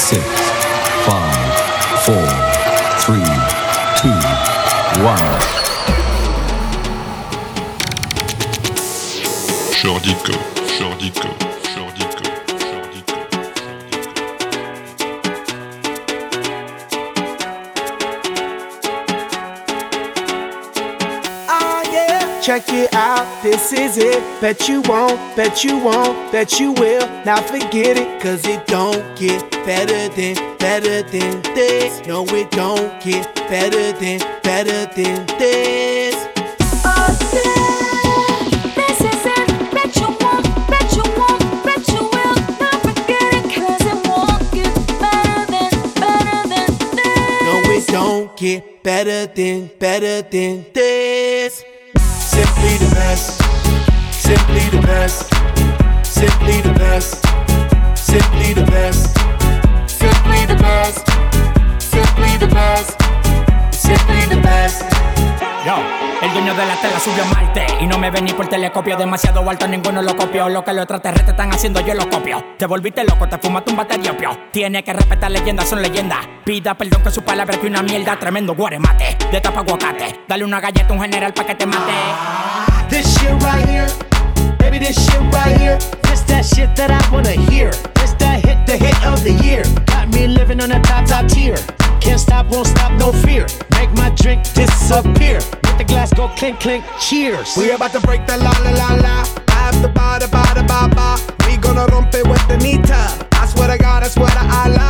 six, five, four, three, two, one. Jordy Copz, Jordico, this is it. Bet you won't, bet you won't, bet you will. Now forget it, cause it don't get better than, better than this. No, it don't get better than, better than this. This is it. Bet you won't, bet you won't, bet you will. Now forget it, cause it won't get better than, better than this. No, it don't get better than, better than this. Simply the best, best, simply the best, simply the best, simply the best, simply the best, simply the best. Yo, el dueño de la tela subió a Marte Y no me ven ni por telescopio. Demasiado alto, ninguno lo copió. Lo que los extraterrestres están haciendo, yo lo copio. Te volviste loco, te fumaste un bate de opio. Tiene que respetar leyendas, son leyendas. Pida perdón que su palabra es que una mierda Tremendo guaremate, de tapa aguacate. Dale una galleta a un general pa' que te mate. This shit right here, baby, this shit right here. This that shit that I wanna hear. This that hit, the hit of the year. Got me living on a top, top tier. Can't stop, won't stop, no fear. Make my drink disappear. Let the glass go clink, clink. Cheers. We about to break the la la la la. After ba da ba da ba ba. We gonna rompe with the nita. I swear to God, I swear to Allah.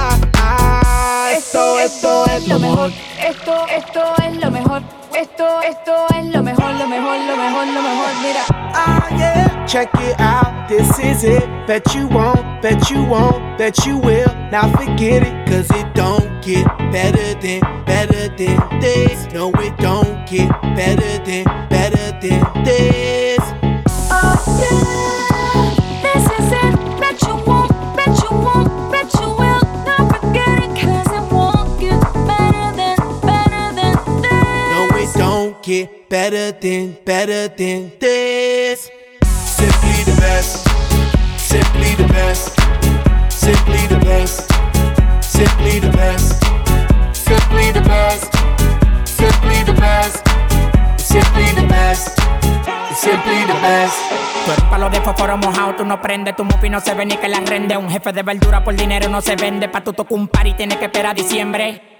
Check it out, this is it. Bet you won't, bet you won't, bet you will. Now forget it, cause it don't get better than, better than this. No, it don't get better than, better than this. Oh, this is it. Bet you won't, bet you won't, bet you will. Not forget it, cause it won't get better than, better than this. No, it don't get better than, better than this. Simply the best, simply the best, simply the best, simply the best, simply the best, simply the best, simply the best, simply the best. Tú eres palo de fósforo mojado, tú no prendes, tu mufi no se ve ni que la rende. Un jefe de verdura por dinero no se vende, pa' tu tocar un par y tienes que esperar diciembre.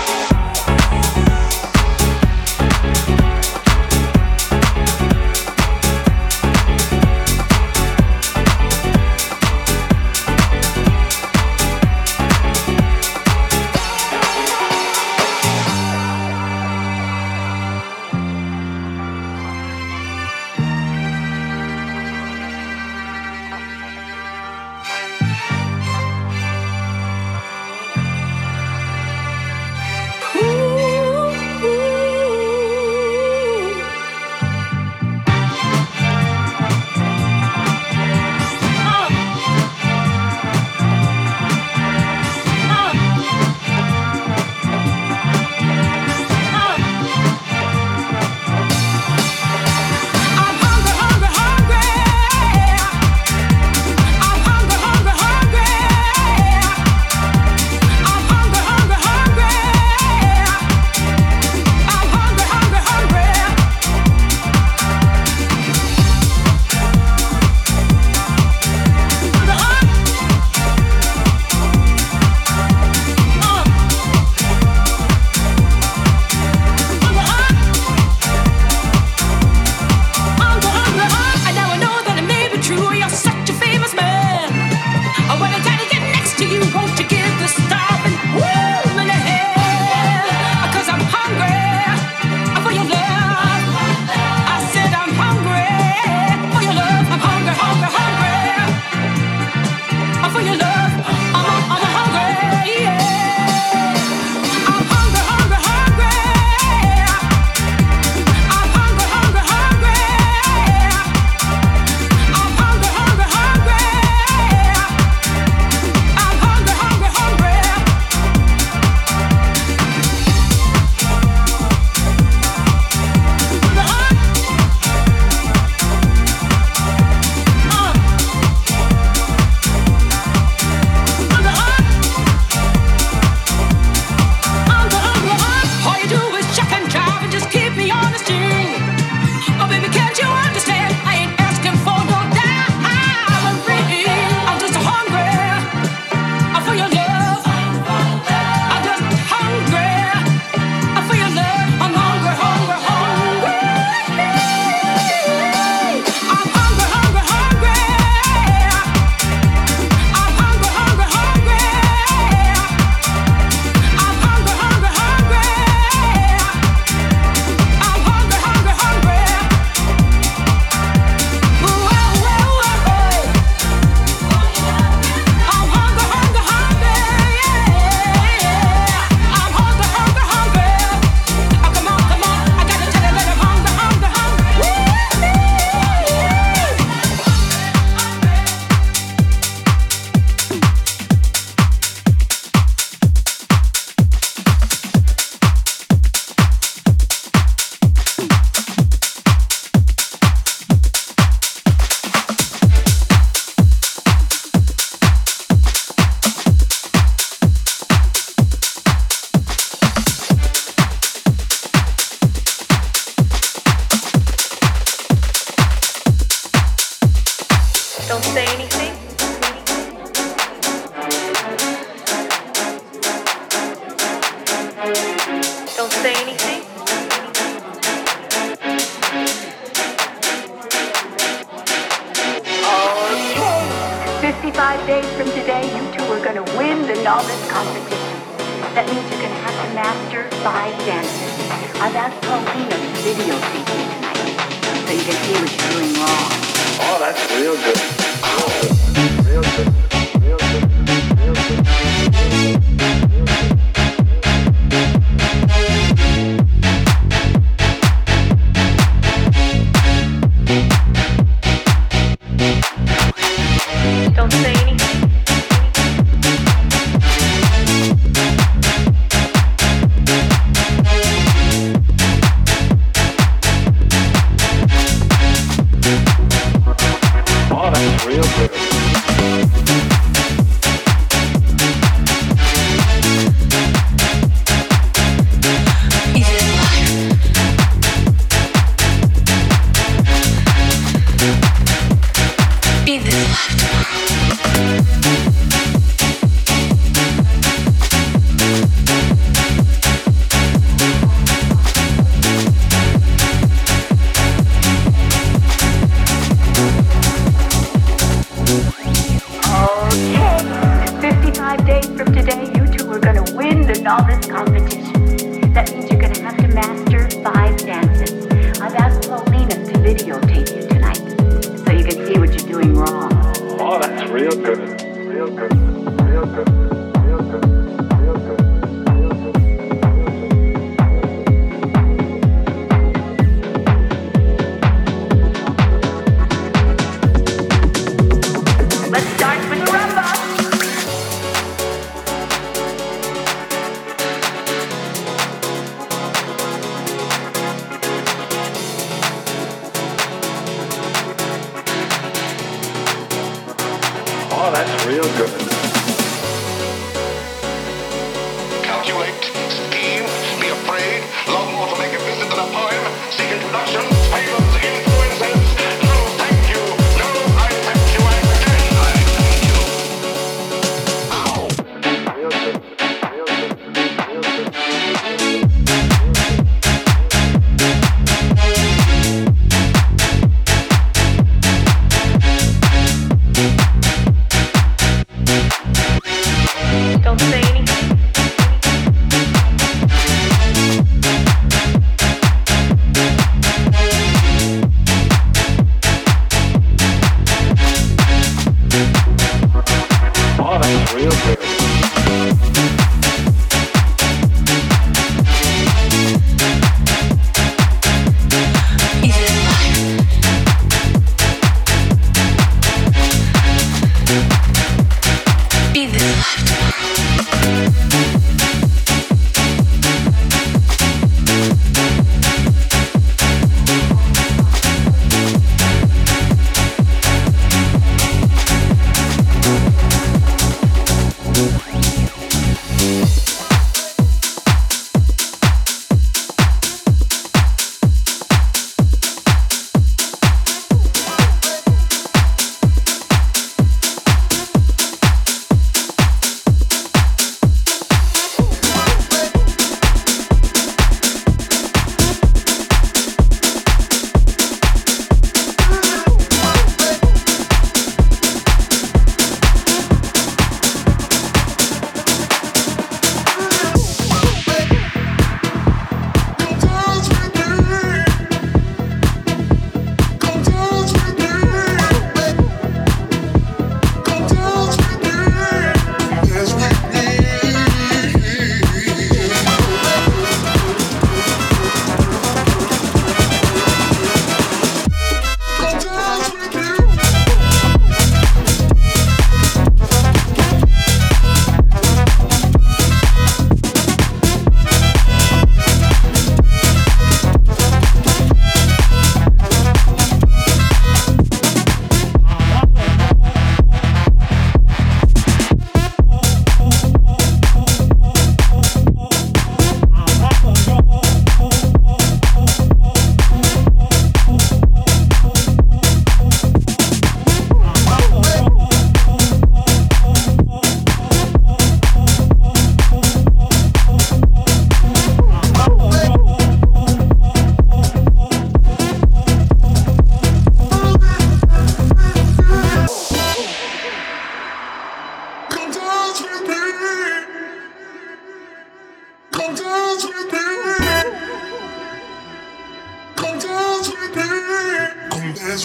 all this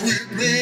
with me.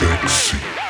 sexy.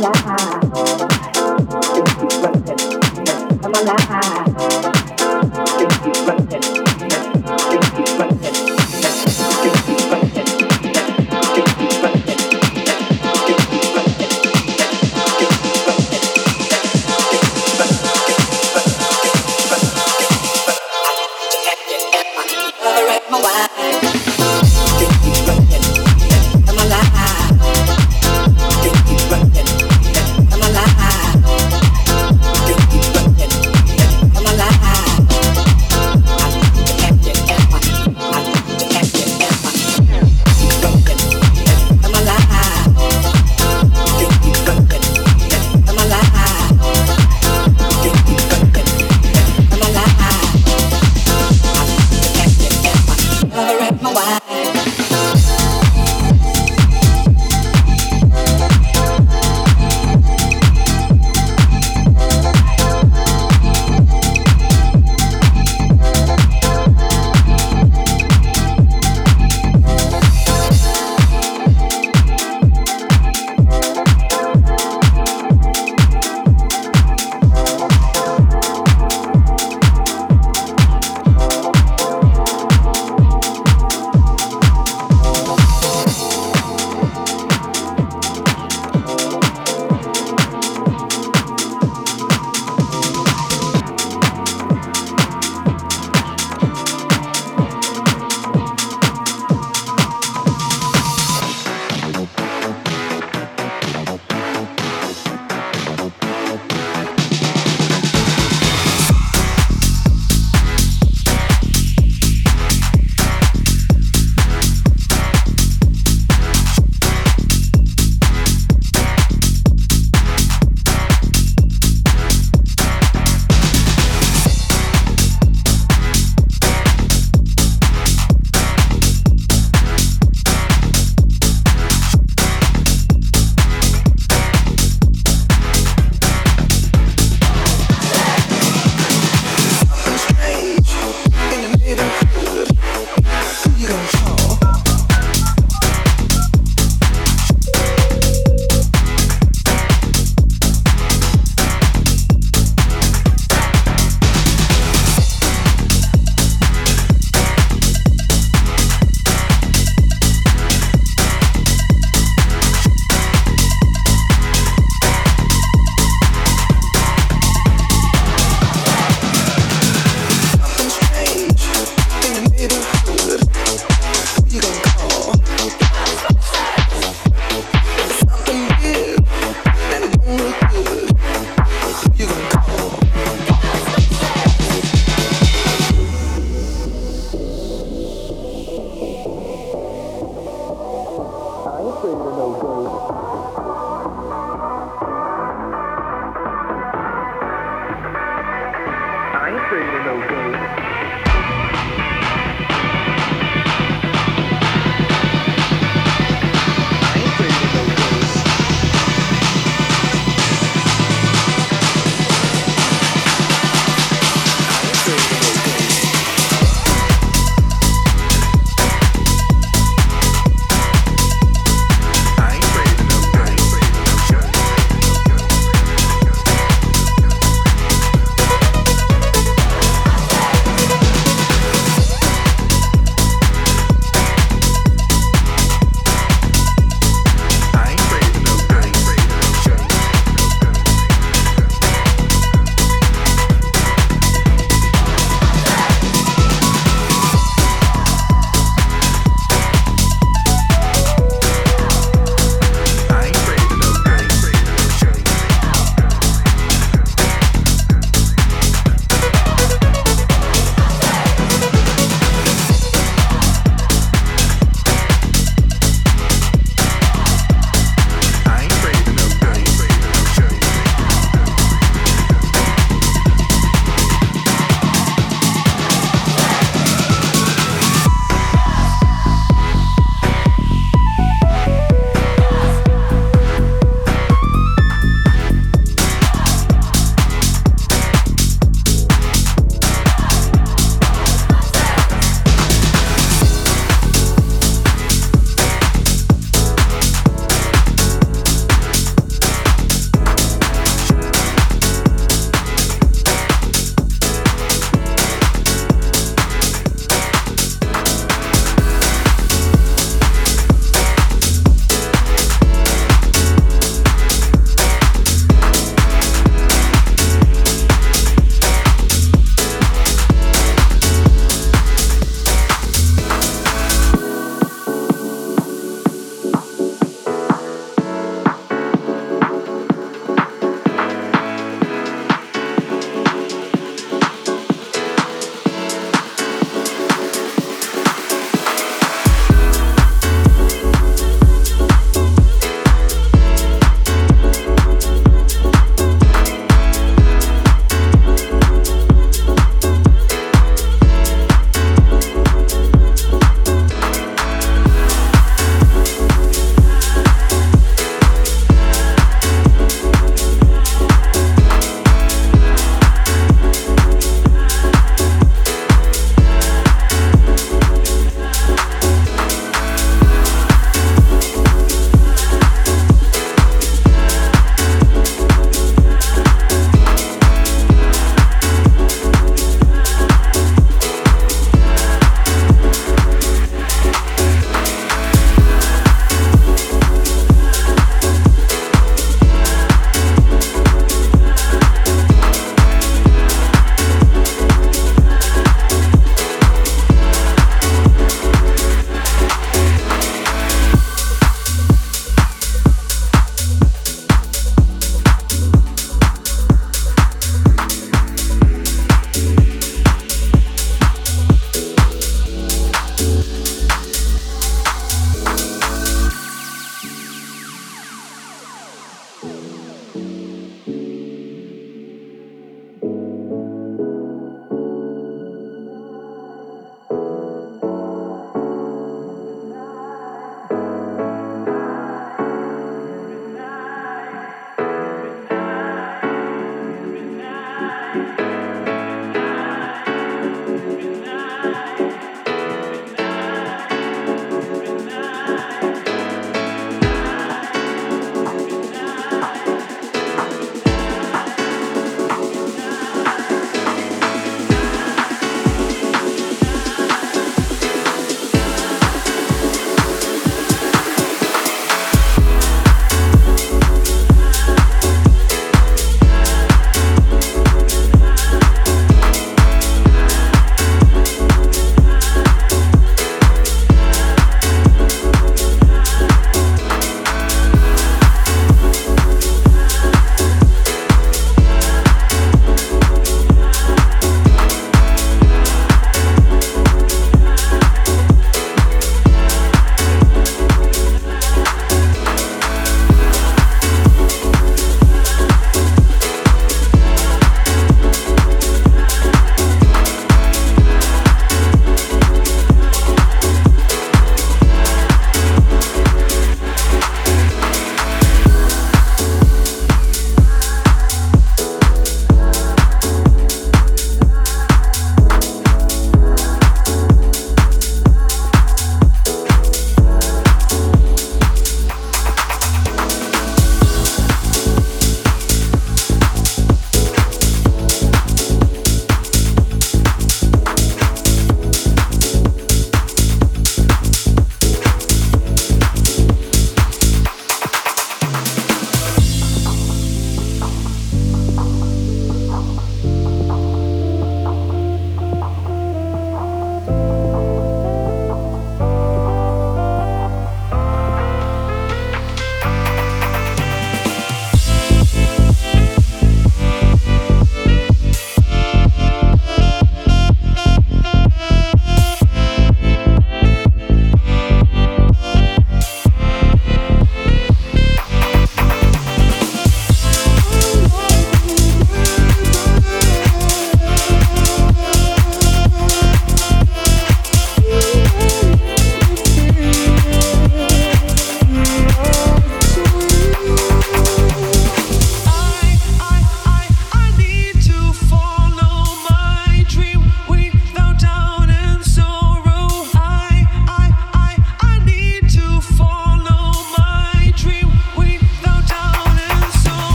la la la la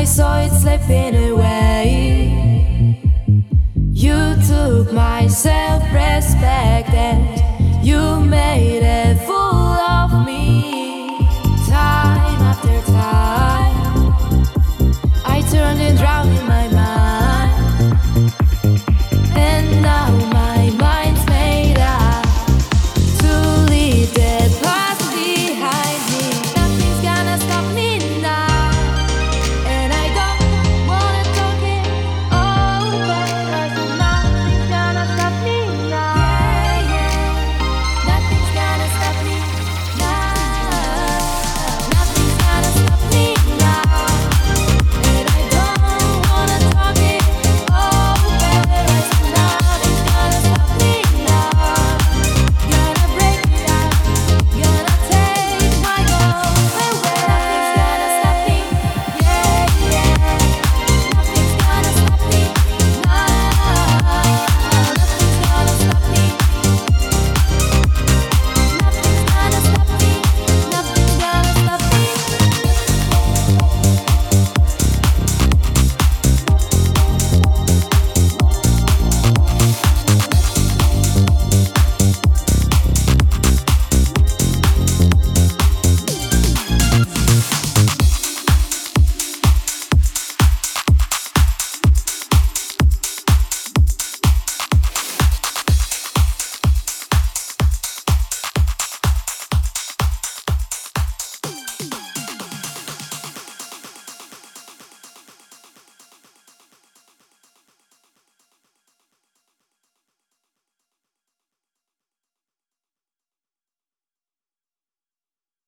I saw it slipping away. You took my self respect and you made a fool of me. Time after time, I turned and drowned.